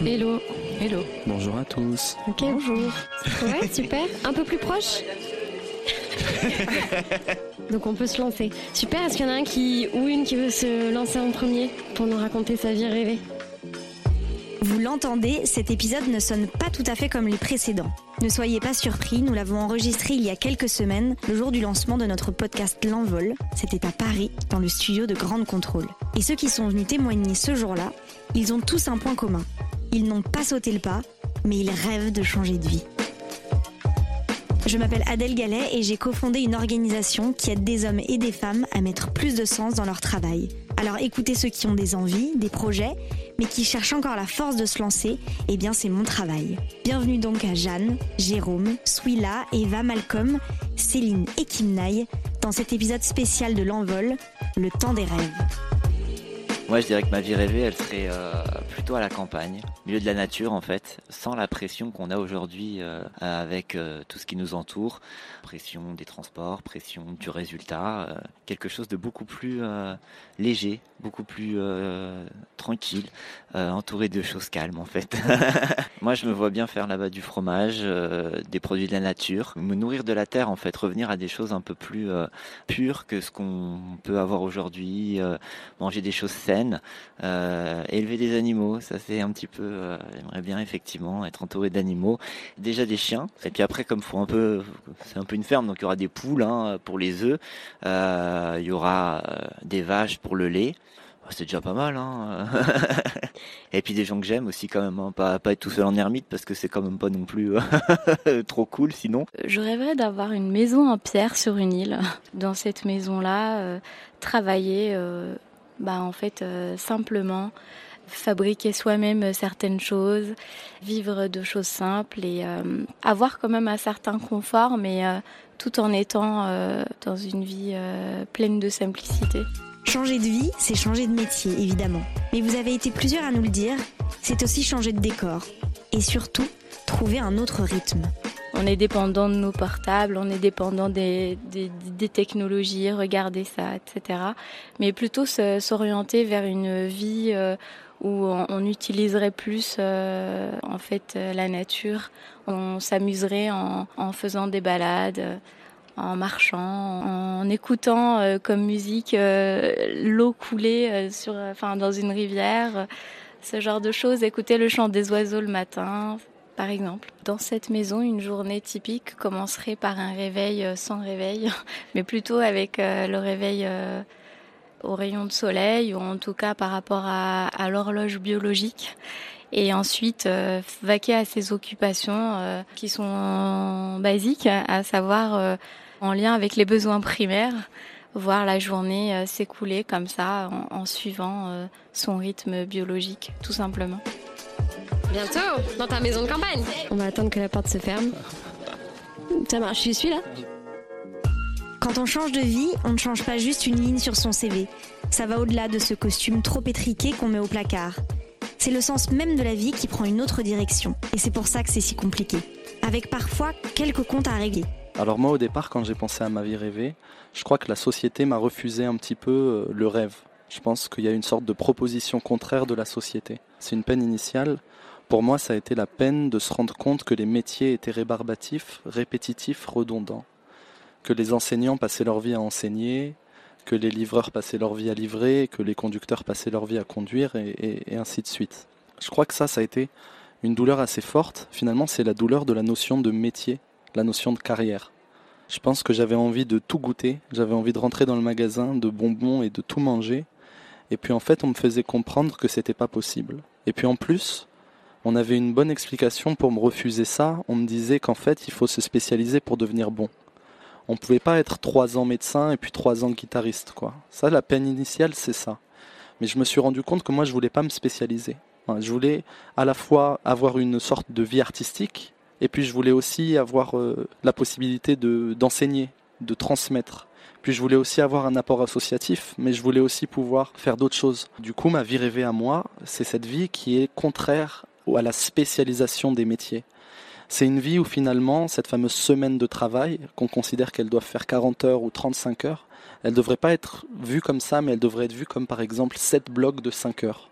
Hello. Hello. Bonjour à tous. Ok. Bonjour. Ouais, super. Un peu plus proche Donc on peut se lancer. Super, est-ce qu'il y en a un qui ou une qui veut se lancer en premier pour nous raconter sa vie rêvée? Vous l'entendez, cet épisode ne sonne pas tout à fait comme les précédents. Ne soyez pas surpris, nous l'avons enregistré il y a quelques semaines, le jour du lancement de notre podcast L'Envol. C'était à Paris, dans le studio de Grande Contrôle. Et ceux qui sont venus témoigner ce jour-là, ils ont tous un point commun. Ils n'ont pas sauté le pas, mais ils rêvent de changer de vie. Je m'appelle Adèle Gallet et j'ai cofondé une organisation qui aide des hommes et des femmes à mettre plus de sens dans leur travail. Alors écoutez ceux qui ont des envies, des projets, mais qui cherchent encore la force de se lancer, eh bien c'est mon travail. Bienvenue donc à Jeanne, Jérôme, Swila, Eva, Malcolm, Céline et Kimnaï dans cet épisode spécial de l'envol, le temps des rêves. Moi, je dirais que ma vie rêvée, elle serait euh, plutôt à la campagne, milieu de la nature en fait, sans la pression qu'on a aujourd'hui euh, avec euh, tout ce qui nous entoure, pression des transports, pression du résultat, quelque chose de beaucoup plus léger, beaucoup plus tranquille, entouré de choses calmes en fait. Moi, je me vois bien faire là-bas du fromage, des produits de la nature, me nourrir de la terre en fait, revenir à des choses un peu plus pures que ce qu'on peut avoir aujourd'hui, manger des choses saines euh, élever des animaux, ça c'est un petit peu, euh, j'aimerais bien effectivement être entouré d'animaux, déjà des chiens, et puis après comme faut un peu, c'est un peu une ferme, donc il y aura des poules hein, pour les œufs, euh, il y aura des vaches pour le lait. Oh, c'est déjà pas mal, hein Et puis des gens que j'aime aussi quand même, hein. pas, pas être tout seul en ermite parce que c'est quand même pas non plus trop cool sinon. Je rêverais d'avoir une maison en pierre sur une île. Dans cette maison-là, travailler bah, en fait, euh, simplement fabriquer soi-même certaines choses, vivre de choses simples et euh, avoir quand même un certain confort, mais euh, tout en étant dans une vie pleine de simplicité. Changer de vie, c'est changer de métier, évidemment. Mais vous avez été plusieurs à nous le dire, c'est aussi changer de décor. Et surtout, trouver un autre rythme. On est dépendant de nos portables, on est dépendant des, des, technologies, regarder ça, etc. Mais plutôt s'orienter vers une vie euh, où on, utiliserait plus euh, en fait euh, la nature. On s'amuserait en, faisant des balades en marchant, en écoutant comme musique l'eau couler sur, enfin, dans une rivière, ce genre de choses, écouter le chant des oiseaux le matin, par exemple. Dans cette maison, une journée typique commencerait par un réveil euh, sans réveil, mais plutôt avec euh, le réveil euh, au rayon de soleil, ou en tout cas par rapport à, l'horloge biologique. Et ensuite, vaquer à ses occupations qui sont basiques, à savoir en lien avec les besoins primaires, voir la journée s'écouler comme ça, en suivant son rythme biologique, tout simplement. Bientôt, dans ta maison de campagne. On va attendre que la porte se ferme. Ça marche, je suis là. Quand on change de vie, on ne change pas juste une ligne sur son CV. Ça va au-delà de ce costume trop étriqué qu'on met au placard. C'est le sens même de la vie qui prend une autre direction. Et c'est pour ça que c'est si compliqué. Avec parfois quelques comptes à régler. Alors moi au départ quand j'ai pensé à ma vie rêvée, je crois que la société m'a refusé un petit peu euh, le rêve. Je pense qu'il y a une sorte de proposition contraire de la société. C'est une peine initiale pour moi, ça a été la peine de se rendre compte que les métiers étaient rébarbatifs, répétitifs, redondants. Que les enseignants passaient leur vie à enseigner, que les livreurs passaient leur vie à livrer, que les conducteurs passaient leur vie à conduire, et, ainsi de suite. Je crois que ça, ça a été une douleur assez forte. Finalement, c'est la douleur de la notion de métier, la notion de carrière. Je pense que j'avais envie de tout goûter, j'avais envie de rentrer dans le magasin de bonbons et de tout manger. Et puis en fait, on me faisait comprendre que c'était pas possible. Et puis en plus, on avait une bonne explication pour me refuser ça. On me disait qu'en fait, il faut se spécialiser pour devenir bon. On pouvait pas être trois ans médecin et puis trois ans guitariste, quoi. Ça, la peine initiale, c'est ça. Mais je me suis rendu compte que moi, je voulais pas me spécialiser. Je voulais à la fois avoir une sorte de vie artistique, et puis je voulais aussi avoir euh, la possibilité de d'enseigner, de transmettre. Puis je voulais aussi avoir un apport associatif, mais je voulais aussi pouvoir faire d'autres choses. Du coup, ma vie rêvée à moi, c'est cette vie qui est contraire à la spécialisation des métiers. C'est une vie où finalement, cette fameuse semaine de travail, qu'on considère qu'elle doit faire 40 heures ou 35 heures, elle ne devrait pas être vue comme ça, mais elle devrait être vue comme par exemple 7 blocs de 5 heures.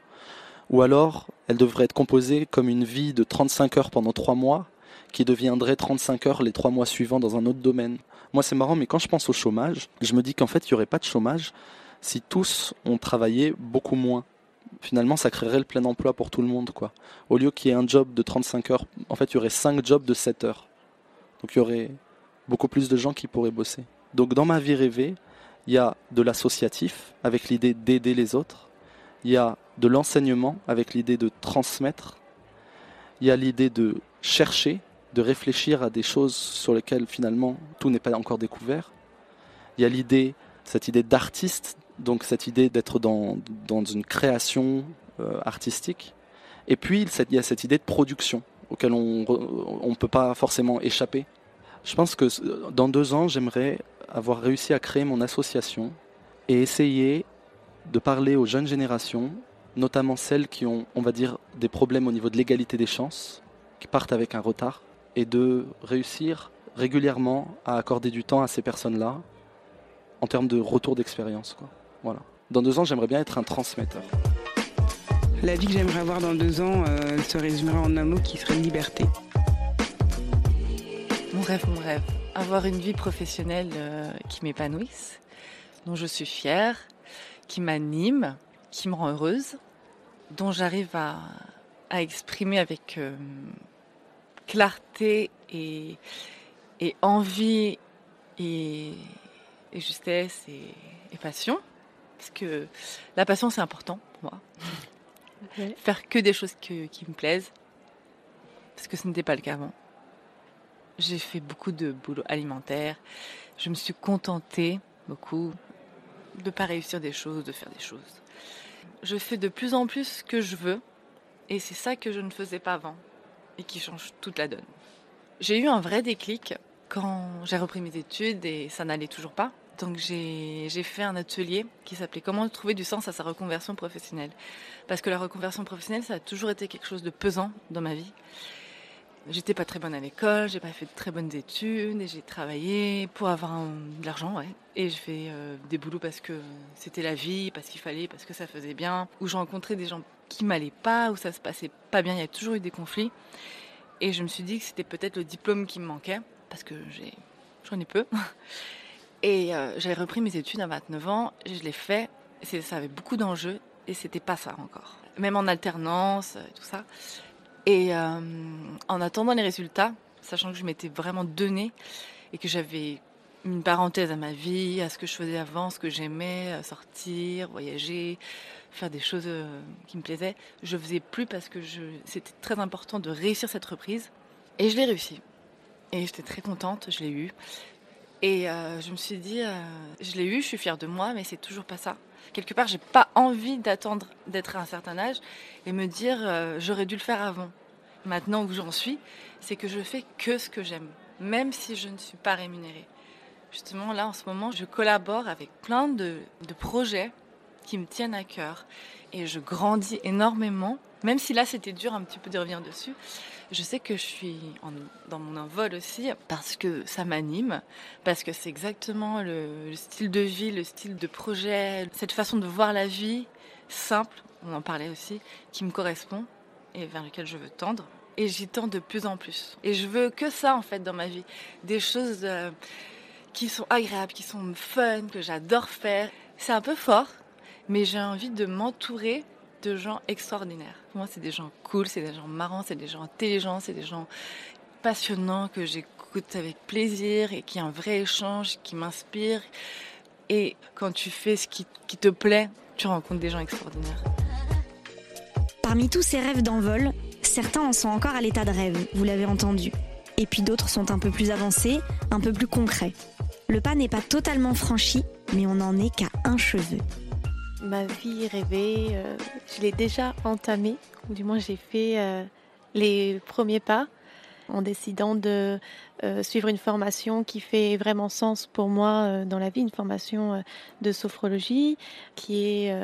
Ou alors, elle devrait être composée comme une vie de 35 heures pendant 3 mois, qui deviendrait 35 heures les 3 mois suivants dans un autre domaine. Moi, c'est marrant, mais quand je pense au chômage, je me dis qu'en fait, il n'y aurait pas de chômage si tous ont travaillé beaucoup moins. Finalement, ça créerait le plein emploi pour tout le monde. quoi. Au lieu qu'il y ait un job de 35 heures, en fait, il y aurait 5 jobs de 7 heures. Donc il y aurait beaucoup plus de gens qui pourraient bosser. Donc dans ma vie rêvée, il y a de l'associatif avec l'idée d'aider les autres. Il y a de l'enseignement avec l'idée de transmettre. Il y a l'idée de chercher, de réfléchir à des choses sur lesquelles finalement tout n'est pas encore découvert. Il y a l'idée, cette idée d'artiste, donc cette idée d'être dans, dans une création euh, artistique. Et puis il y a cette idée de production auquel on ne peut pas forcément échapper. Je pense que dans deux ans, j'aimerais avoir réussi à créer mon association et essayer de parler aux jeunes générations, notamment celles qui ont, on va dire, des problèmes au niveau de l'égalité des chances, qui partent avec un retard, et de réussir régulièrement à accorder du temps à ces personnes-là en termes de retour d'expérience. Voilà. Dans deux ans, j'aimerais bien être un transmetteur. La vie que j'aimerais avoir dans deux ans euh, se résumerait en un mot qui serait liberté. Mon rêve, mon rêve. Avoir une vie professionnelle euh, qui m'épanouisse, dont je suis fière, qui m'anime, qui me rend heureuse, dont j'arrive à, exprimer avec euh, clarté et, envie et, justesse et, passion. Parce que la passion, c'est important pour moi. Faire que des choses qui me plaisent. Parce que ce n'était pas le cas avant. J'ai fait beaucoup de boulot alimentaire. Je me suis contentée beaucoup de pas réussir des choses, de faire des choses. Je fais de plus en plus ce que je veux et c'est ça que je ne faisais pas avant et qui change toute la donne. J'ai eu un vrai déclic quand j'ai repris mes études et ça n'allait toujours pas. Donc j'ai fait un atelier qui s'appelait Comment trouver du sens à sa reconversion professionnelle. Parce que la reconversion professionnelle, ça a toujours été quelque chose de pesant dans ma vie. J'étais pas très bonne à l'école, j'ai pas fait de très bonnes études et j'ai travaillé pour avoir de l'argent, ouais. Et je fais euh, des boulots parce que c'était la vie, parce qu'il fallait, parce que ça faisait bien. Où j'ai rencontré des gens qui m'allaient pas, où ça se passait pas bien, il y a toujours eu des conflits. Et je me suis dit que c'était peut-être le diplôme qui me manquait, parce que j'en ai peu. Et euh, j'avais repris mes études à 29 ans, je l'ai fait. Ça avait beaucoup d'enjeux et c'était pas ça encore. Même en alternance, et tout ça. Et euh, en attendant les résultats, sachant que je m'étais vraiment donné et que j'avais une parenthèse à ma vie, à ce que je faisais avant, ce que j'aimais, euh, sortir, voyager, faire des choses euh, qui me plaisaient, je faisais plus parce que c'était très important de réussir cette reprise. Et je l'ai réussi. Et j'étais très contente, je l'ai eu. Et je me suis dit, je l'ai eu, je suis fière de moi, mais c'est toujours pas ça quelque part, j'ai pas envie d'attendre d'être à un certain âge et me dire euh, j'aurais dû le faire avant. Maintenant où j'en suis, c'est que je fais que ce que j'aime, même si je ne suis pas rémunérée. Justement, là, en ce moment, je collabore avec plein de, de projets qui me tiennent à cœur et je grandis énormément, même si là, c'était dur un petit peu de revenir dessus. Je sais que je suis dans mon envol aussi parce que ça m'anime, parce que c'est exactement le, style de vie, le style de projet, cette façon de voir la vie simple, on en parlait aussi, qui me correspond et vers lequel je veux tendre. Et j'y tends de plus en plus. Et je veux que ça en fait dans ma vie. Des choses euh, qui sont agréables, qui sont fun, que j'adore faire. C'est un peu fort, mais j'ai envie de m'entourer de gens extraordinaires. Moi, c'est des gens cool, c'est des gens marrants, c'est des gens intelligents, c'est des gens passionnants que j'écoute avec plaisir et qui ont un vrai échange, qui m'inspire. Et quand tu fais ce qui, qui te plaît, tu rencontres des gens extraordinaires. Parmi tous ces rêves d'envol, certains en sont encore à l'état de rêve, vous l'avez entendu. Et puis d'autres sont un peu plus avancés, un peu plus concrets. Le pas n'est pas totalement franchi, mais on n'en est qu'à un cheveu ma vie rêvée, euh, je l'ai déjà entamée, ou du moins j'ai fait euh, les premiers pas en décidant de euh, suivre une formation qui fait vraiment sens pour moi dans la vie, une formation de sophrologie qui est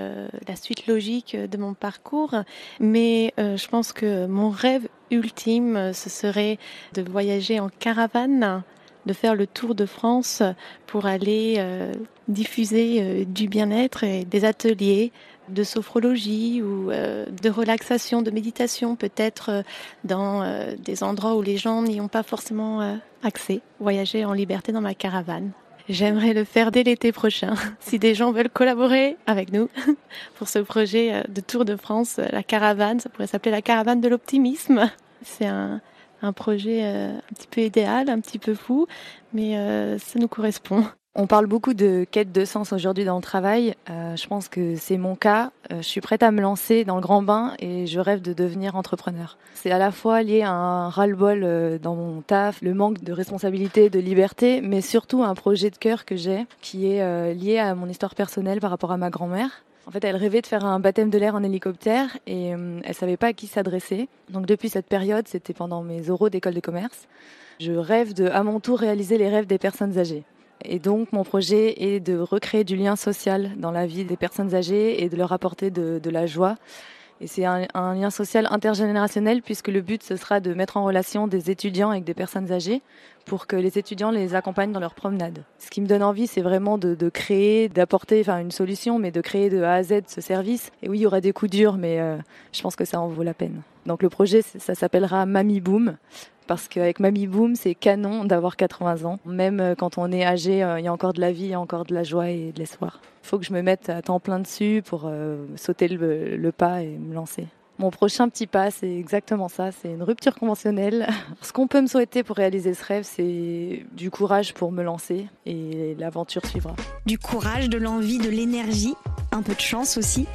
la suite logique de mon parcours. Mais je pense que mon rêve ultime, ce serait de voyager en caravane de faire le tour de France pour aller euh, diffuser euh, du bien-être et des ateliers de sophrologie ou de relaxation, de méditation, peut-être dans des endroits où les gens n'y ont pas forcément accès. Voyager en liberté dans ma caravane. J'aimerais le faire dès l'été prochain. Si des gens veulent collaborer avec nous pour ce projet de Tour de France, la caravane, ça pourrait s'appeler la caravane de l'optimisme. C'est un, un projet euh, un petit peu idéal, un petit peu fou, mais euh, ça nous correspond. On parle beaucoup de quête de sens aujourd'hui dans le travail. Euh, je pense que c'est mon cas. je suis prête à me lancer dans le grand bain et je rêve de devenir entrepreneur. C'est à la fois lié à un ras-le-bol dans mon taf, le manque de responsabilité, de liberté, mais surtout un projet de cœur que j'ai qui est lié à mon histoire personnelle par rapport à ma grand-mère. En fait, elle rêvait de faire un baptême de l'air en hélicoptère et euh, elle savait pas à qui s'adresser. Donc depuis cette période, c'était pendant mes oraux d'école de commerce, je rêve de à mon tour réaliser les rêves des personnes âgées. Et donc mon projet est de recréer du lien social dans la vie des personnes âgées et de leur apporter de, de la joie et c'est un, lien social intergénérationnel puisque le but ce sera de mettre en relation des étudiants avec des personnes âgées pour que les étudiants les accompagnent dans leur promenade. Ce qui me donne envie, c'est vraiment de, créer, d'apporter, enfin une solution, mais de créer de A à Z ce service. Et oui, il y aura des coups durs, mais euh, je pense que ça en vaut la peine. Donc le projet, ça s'appellera Mamie Boom parce qu'avec Mamie Boom, c'est canon d'avoir 80 ans. Même euh, quand on est âgé, euh, il y a encore de la vie, il y a encore de la joie et de l'espoir. Il faut que je me mette à temps plein dessus pour sauter le, pas et me lancer. Mon prochain petit pas, c'est exactement ça, c'est une rupture conventionnelle. Ce qu'on peut me souhaiter pour réaliser ce rêve, c'est du courage pour me lancer et l'aventure suivra. Du courage, de l'envie, de l'énergie, un peu de chance aussi.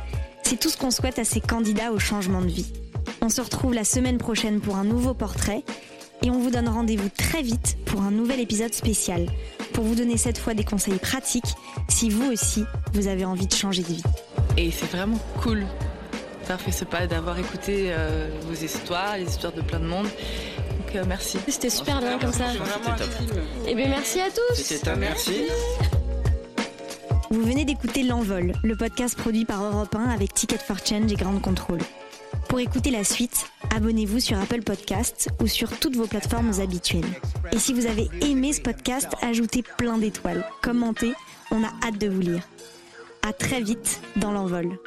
C'est tout ce qu'on souhaite à ces candidats au changement de vie. On se retrouve la semaine prochaine pour un nouveau portrait et on vous donne rendez-vous très vite pour un nouvel épisode spécial, pour vous donner cette fois des conseils pratiques si vous aussi vous avez envie de changer de vie. Et c'est vraiment cool d'avoir fait ce pas, d'avoir écouté euh, vos histoires, les histoires de plein de monde. Donc euh, merci. C'était super bien comme ça. Et eh bien merci à tous. C'était un merci. Vous venez d'écouter L'Envol, le podcast produit par Europe 1 avec Ticket for Change et Grande Contrôle. Pour écouter la suite, abonnez-vous sur Apple Podcasts ou sur toutes vos plateformes habituelles. Et si vous avez aimé ce podcast, ajoutez plein d'étoiles, commentez, on a hâte de vous lire. À très vite dans l'envol.